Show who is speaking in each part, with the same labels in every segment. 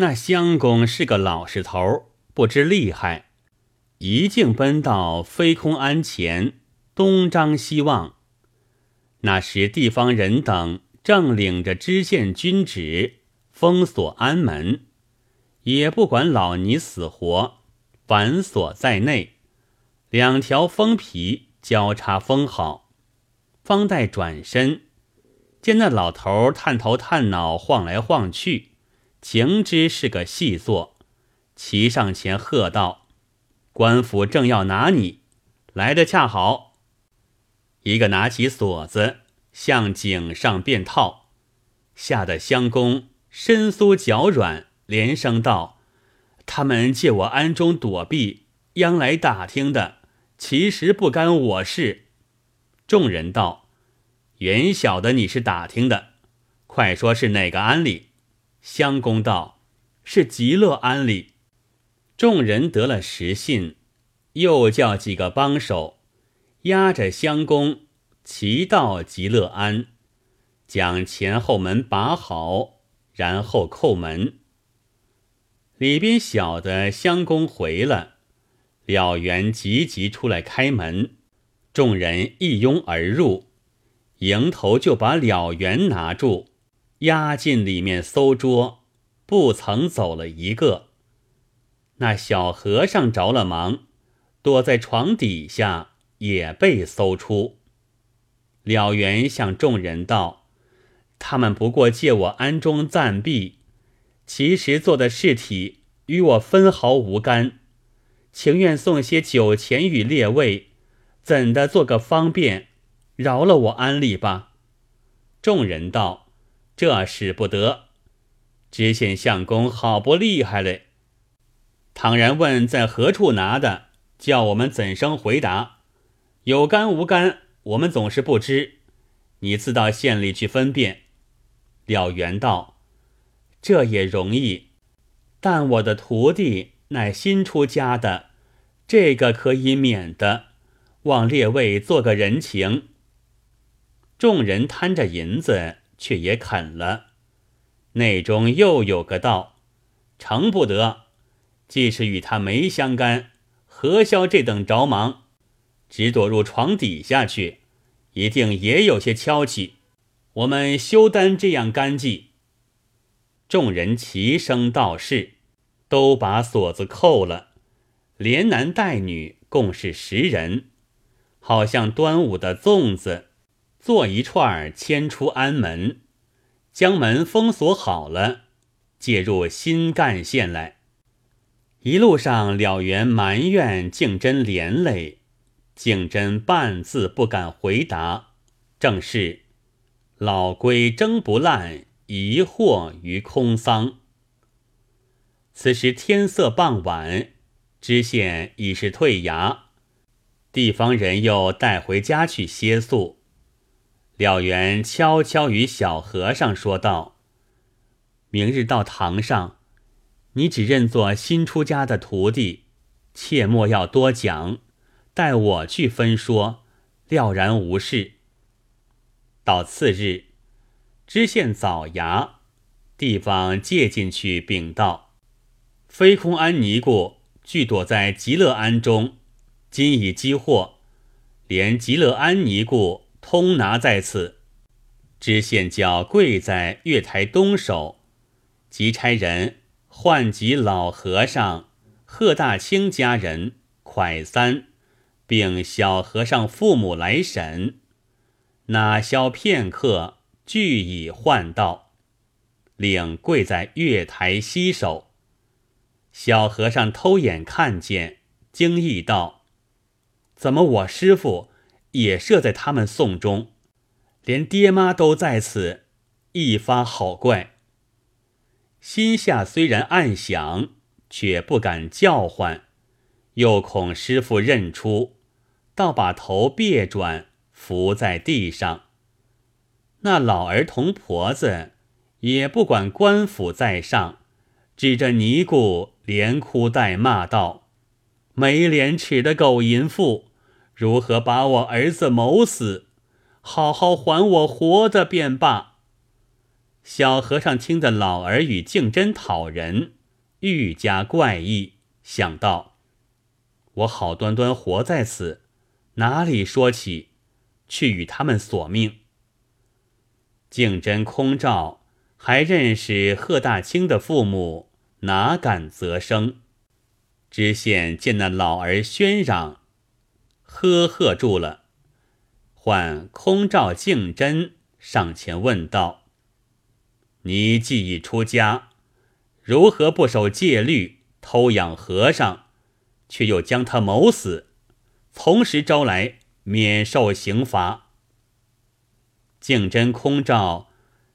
Speaker 1: 那相公是个老实头，不知厉害，一径奔到飞空庵前，东张西望。那时地方人等正领着知县军旨，封锁庵门，也不管老尼死活，反锁在内，两条封皮交叉封好，方待转身。见那老头探头探脑晃来晃去，情知是个细作，骑上前喝道：“官府正要拿你，来的恰好。”一个拿起锁子向井上便套，吓得相公身酥脚软，连声道：“他们借我庵中躲避，央来打听的，其实不干我事。”众人道。原晓得你是打听的，快说是哪个庵里？相公道：“是极乐庵里。”众人得了实信，又叫几个帮手押着相公骑到极乐庵，将前后门把好，然后叩门。里边晓得相公回了，了缘急急出来开门，众人一拥而入。迎头就把了缘拿住，押进里面搜捉，不曾走了一个。那小和尚着了忙，躲在床底下，也被搜出。了缘向众人道：“他们不过借我庵中暂避，其实做的事体与我分毫无干，情愿送些酒钱与列位，怎的做个方便？”饶了我安利吧。众人道：“这使不得。知县相公好不厉害嘞！倘然问在何处拿的，叫我们怎生回答？有干无干，我们总是不知。你自到县里去分辨。”了缘道：“这也容易，但我的徒弟乃新出家的，这个可以免的。望列位做个人情。”众人贪着银子，却也肯了。内中又有个道，成不得。既是与他没相干，何消这等着忙？只躲入床底下去，一定也有些敲起。我们休担这样干系。众人齐声道是，都把锁子扣了。连男带女共是十人，好像端午的粽子。做一串牵出安门，将门封锁好了，借入新干线来。一路上了缘埋怨敬真连累，敬真半字不敢回答。正是老龟蒸不烂，疑惑于空桑。此时天色傍晚，知县已是退衙，地方人又带回家去歇宿。了缘悄悄与小和尚说道：“明日到堂上，你只认作新出家的徒弟，切莫要多讲，待我去分说，料然无事。”到次日，知县早衙地方借进去禀道：“飞空庵尼姑俱躲在极乐庵中，今已激获，连极乐庵尼姑。”通拿在此，知县叫跪在月台东首，即差人唤集老和尚贺大清家人蒯三，并小和尚父母来审。哪消片刻，俱已唤到，领跪在月台西首。小和尚偷眼看见，惊异道：“怎么我师傅？”也设在他们送中，连爹妈都在此，一发好怪。心下虽然暗想，却不敢叫唤，又恐师傅认出，倒把头别转，伏在地上。那老儿童婆子也不管官府在上，指着尼姑连哭带骂道：“没廉耻的狗淫妇！”如何把我儿子谋死？好好还我活的便罢。小和尚听得老儿与竞争讨人，愈加怪异，想到：我好端端活在此，哪里说起去与他们索命？竞争空照还认识贺大清的父母，哪敢责声？知县见那老儿喧嚷，呵呵住了，唤空照净真上前问道：“你既已出家，如何不守戒律，偷养和尚，却又将他谋死？从实招来，免受刑罚。”净真空照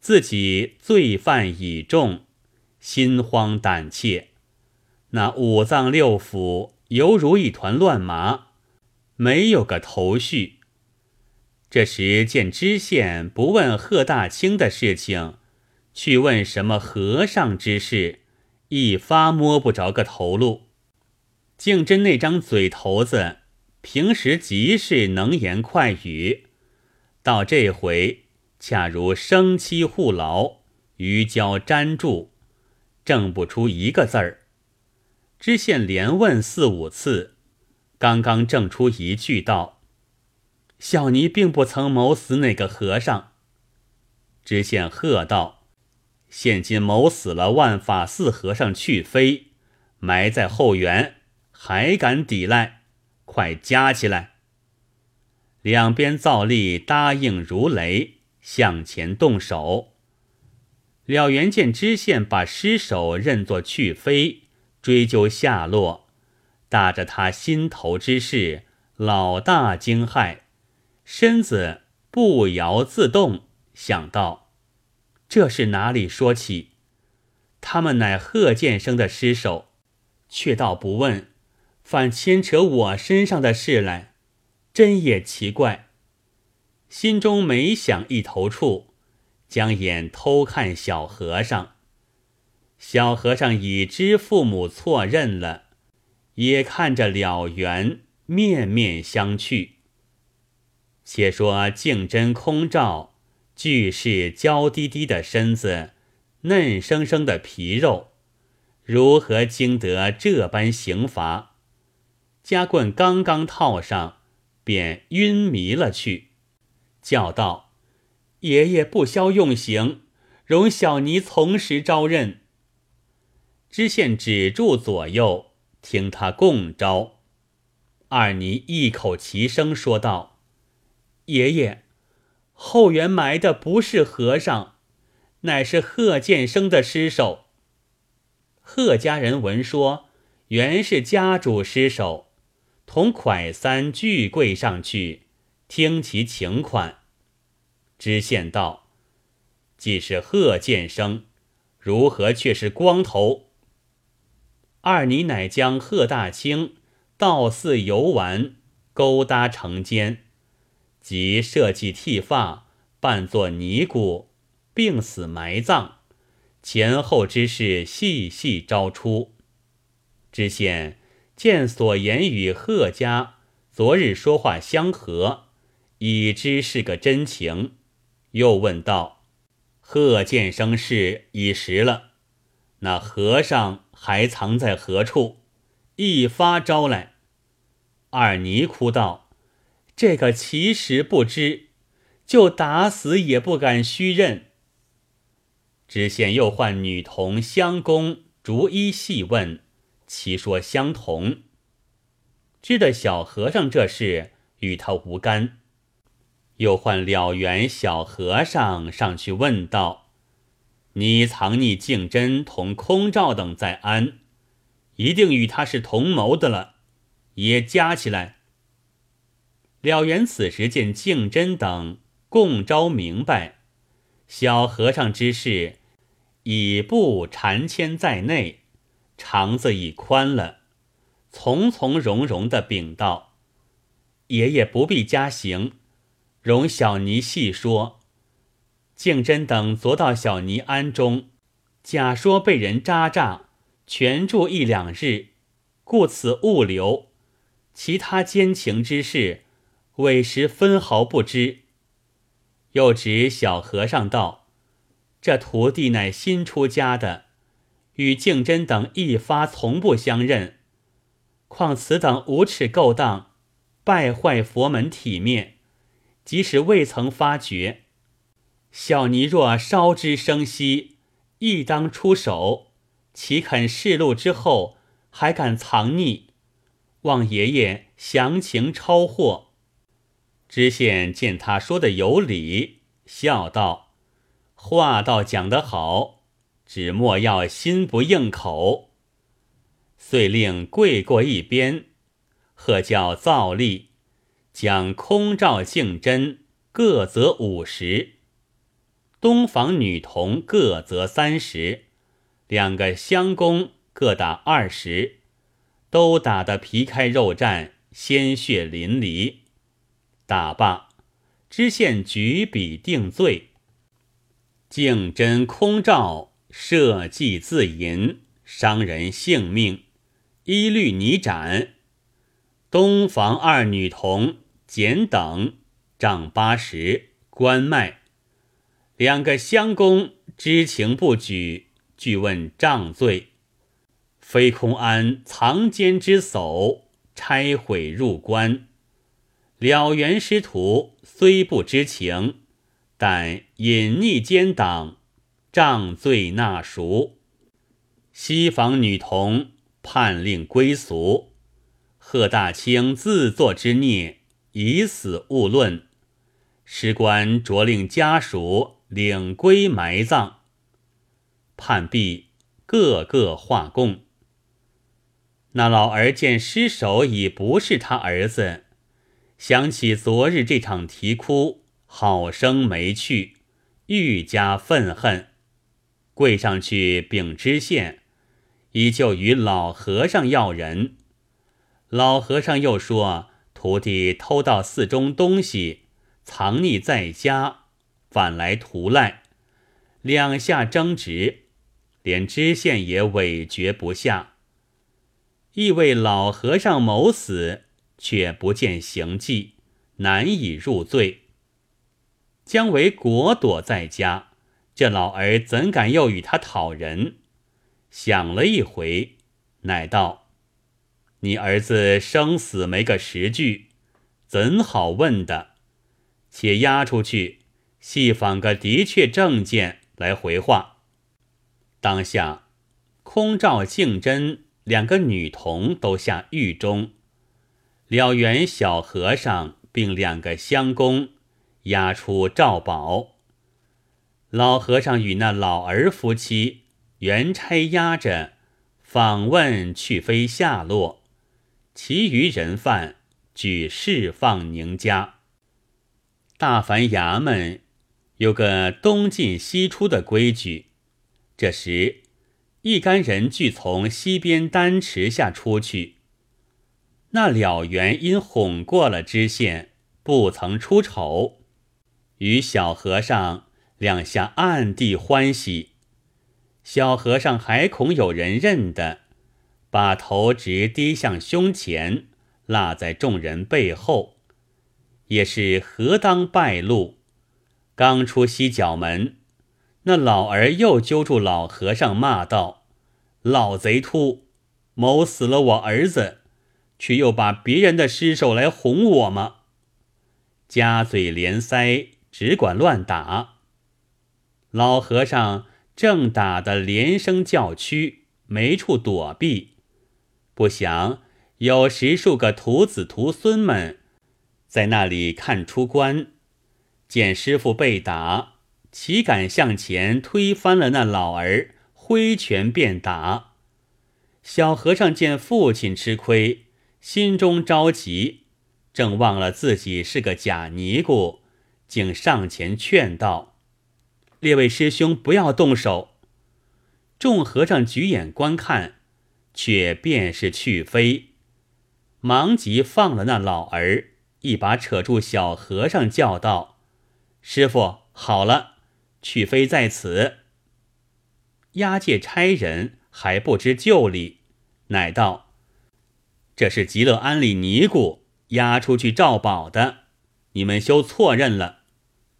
Speaker 1: 自己罪犯已重，心慌胆怯。那五脏六腑犹如一团乱麻，没有个头绪。这时见知县不问贺大清的事情，去问什么和尚之事，一发摸不着个头路。净真那张嘴头子，平时极是能言快语，到这回恰如生漆护牢，鱼胶粘住，挣不出一个字儿。知县连问四五次，刚刚正出一句道：“小尼并不曾谋死那个和尚。”知县喝道：“现今谋死了万法寺和尚去飞，埋在后园，还敢抵赖？快夹起来！”两边造例答应如雷，向前动手。了元见知县把尸首认作去飞。追究下落，打着他心头之事，老大惊骇，身子不摇自动，想到这是哪里说起？他们乃贺建生的尸首，却倒不问，反牵扯我身上的事来，真也奇怪。心中每想一头处，将眼偷看小和尚。小和尚已知父母错认了，也看着了缘，面面相觑。且说净真空照，俱是娇滴滴的身子，嫩生生的皮肉，如何经得这般刑罚？夹棍刚刚套上，便晕迷了去，叫道：“爷爷不消用刑，容小尼从实招认。”知县止住左右，听他共招。二尼一口齐声说道：“爷爷，后园埋的不是和尚，乃是贺建生的尸首。贺家人闻说，原是家主尸首，同蒯三俱跪上去，听其情款。”知县道：“既是贺建生，如何却是光头？”二尼乃将贺大清到寺游玩，勾搭成奸，即设计剃发，扮作尼姑，病死埋葬，前后之事细细招出。知县见所言与贺家昨日说话相合，已知是个真情，又问道：“贺建生事已实了，那和尚？”还藏在何处？一发招来，二尼哭道：“这个其实不知，就打死也不敢虚认。”知县又唤女童相公逐一细问，其说相同。知得小和尚这事与他无干，又唤了缘小和尚上去问道。你藏匿净真同空照等在安，一定与他是同谋的了，也加起来。了缘此时见净真等共招明白，小和尚之事已不缠牵在内，肠子已宽了，从从容容的禀道：“爷爷不必加刑，容小尼细说。”净真等昨到小尼庵中，假说被人扎诈，全住一两日，故此误留。其他奸情之事，委实分毫不知。又指小和尚道：“这徒弟乃新出家的，与敬真等一发从不相认。况此等无耻勾当，败坏佛门体面，即使未曾发觉，小尼若稍知生息，亦当出手。岂肯示露之后，还敢藏匿？望爷爷详情超获。知县见他说的有理，笑道：“话倒讲得好，只莫要心不应口。”遂令跪过一边，喝叫造例，将空照、净真各责五十，东房女童各责三十，两个乡公各打二十，都打得皮开肉绽，鲜血淋漓。打罢，知县举笔定罪。敬真、空照设计自淫，伤人性命，一律拟斩。东房二女童简等杖八十，关卖。两个乡公知情不举，俱问杖罪。飞空安藏奸之叟，拆毁入关。了缘师徒虽不知情，但隐匿奸党，杖罪纳赎。西房女童判令归俗。贺大清自作之孽，以死勿论。师官着令家属领归埋葬。判毕，个个画供。那老儿见尸首已不是他儿子。想起昨日这场啼哭，好生没趣，愈加愤恨，跪上去禀知县，依旧与老和尚要人。老和尚又说徒弟偷盗寺中东西，藏匿在家，反来图赖，两下争执，连知县也委决不下，亦为老和尚谋死。却不见行迹，难以入罪。姜维果躲在家，这老儿怎敢又与他讨人？想了一回，乃道：“你儿子生死没个实据，怎好问的？且押出去，细访个的确证件来回话。”当下，空照、静真两个女童都下狱中。了缘小和尚并两个乡公押出赵宝，老和尚与那老儿夫妻原差押着访问去飞下落，其余人犯俱释放宁家。大凡衙门有个东进西出的规矩，这时一干人俱从西边丹池下出去。那了缘因哄过了知县，不曾出丑，与小和尚两下暗地欢喜。小和尚还恐有人认得，把头直低向胸前，落在众人背后，也是何当败露。刚出西角门，那老儿又揪住老和尚骂道：“老贼秃，谋死了我儿子！”却又把别人的尸首来哄我吗？夹嘴连腮，只管乱打。老和尚正打得连声叫屈，没处躲避。不想有十数个徒子徒孙们在那里看出关，见师傅被打，岂敢向前推翻了那老儿，挥拳便打。小和尚见父亲吃亏。心中着急，正忘了自己是个假尼姑，竟上前劝道：“列位师兄，不要动手。”众和尚举眼观看，却便是去飞，忙急放了那老儿，一把扯住小和尚，叫道：“师傅，好了，去非在此。”押解差人还不知旧礼，乃道。这是极乐庵里尼姑押出去照宝的，你们休错认了。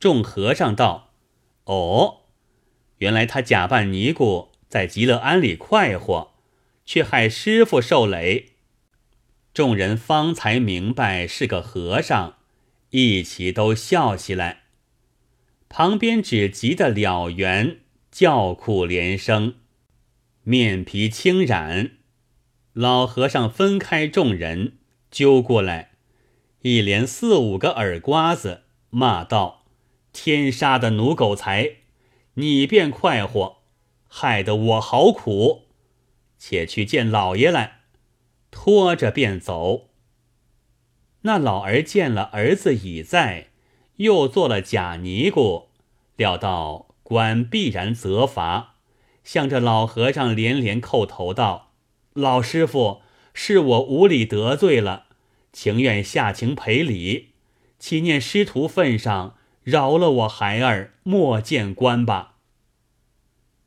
Speaker 1: 众和尚道：“哦，原来他假扮尼姑在极乐庵里快活，却害师傅受累。众人方才明白是个和尚，一起都笑起来。旁边只急得了缘，叫苦连声，面皮轻染。老和尚分开众人，揪过来，一连四五个耳刮子，骂道：“天杀的奴狗才！你便快活，害得我好苦。且去见老爷来。”拖着便走。那老儿见了儿子已在，又做了假尼姑，料到官必然责罚，向着老和尚连连叩头道。老师傅，是我无礼得罪了，情愿下情赔礼，祈念师徒份上饶了我孩儿，莫见官吧。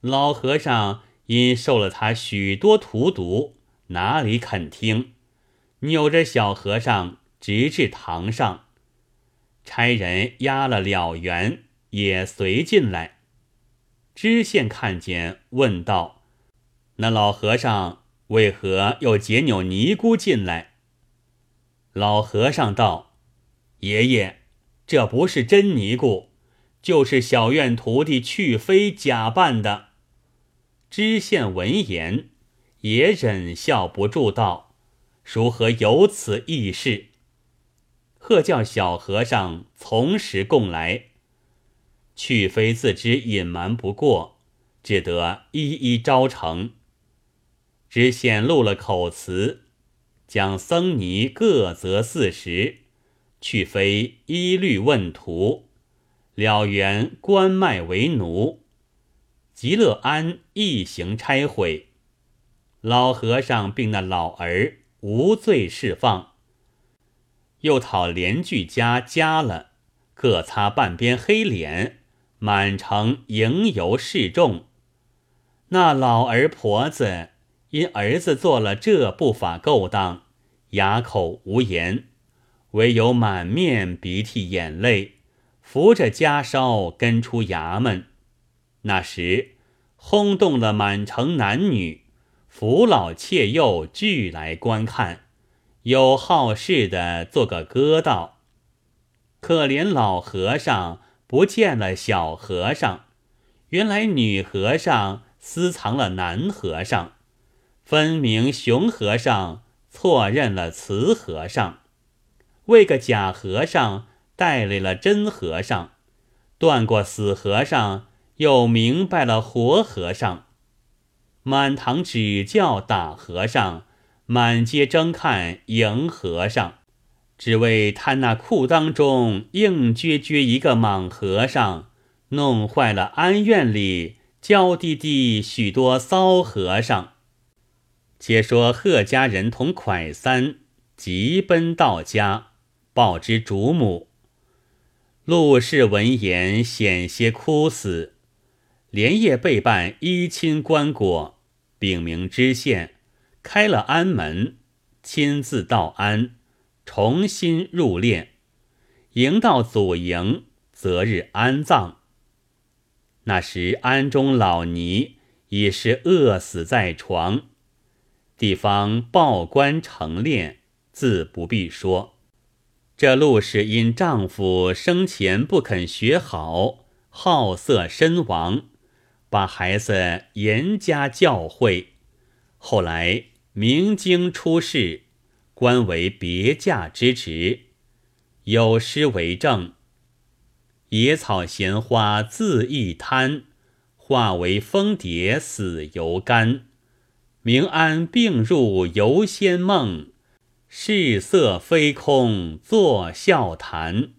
Speaker 1: 老和尚因受了他许多荼毒，哪里肯听，扭着小和尚直至堂上，差人押了了缘，也随进来。知县看见，问道：“那老和尚？”为何又解扭尼姑进来？老和尚道：“爷爷，这不是真尼姑，就是小院徒弟去飞假扮的。”知县闻言也忍笑不住道：“如何有此异事？”喝叫小和尚从实供来。去非自知隐瞒不过，只得一一招成。只显露了口词，将僧尼各责四十，去非一律问途，了缘官卖为奴，极乐庵一行拆毁，老和尚并那老儿无罪释放，又讨连句家加了，各擦半边黑脸，满城迎游示众，那老儿婆子。因儿子做了这不法勾当，哑口无言，唯有满面鼻涕眼泪，扶着家烧跟出衙门。那时轰动了满城男女，扶老妾幼俱来观看，有好事的做个歌道：“可怜老和尚不见了小和尚，原来女和尚私藏了男和尚。”分明熊和尚错认了雌和尚，为个假和尚带来了真和尚，断过死和尚，又明白了活和尚。满堂只叫打和尚，满街争看迎和尚，只为贪那裤裆中硬撅撅一个莽和尚，弄坏了安院里娇滴滴许多骚和尚。且说贺家人同蒯三急奔到家，报知主母。陆氏闻言险些哭死，连夜备办衣衾棺椁，禀明知县，开了安门，亲自到安，重新入殓，迎到祖营，择日安葬。那时安中老尼已是饿死在床。地方报官成殓，自不必说。这陆氏因丈夫生前不肯学好，好色身亡，把孩子严加教诲。后来明经出世，官为别驾之职，有诗为证：“野草闲花自一滩，化为蜂蝶死犹甘。”明安病入游仙梦，世色非空作笑谈。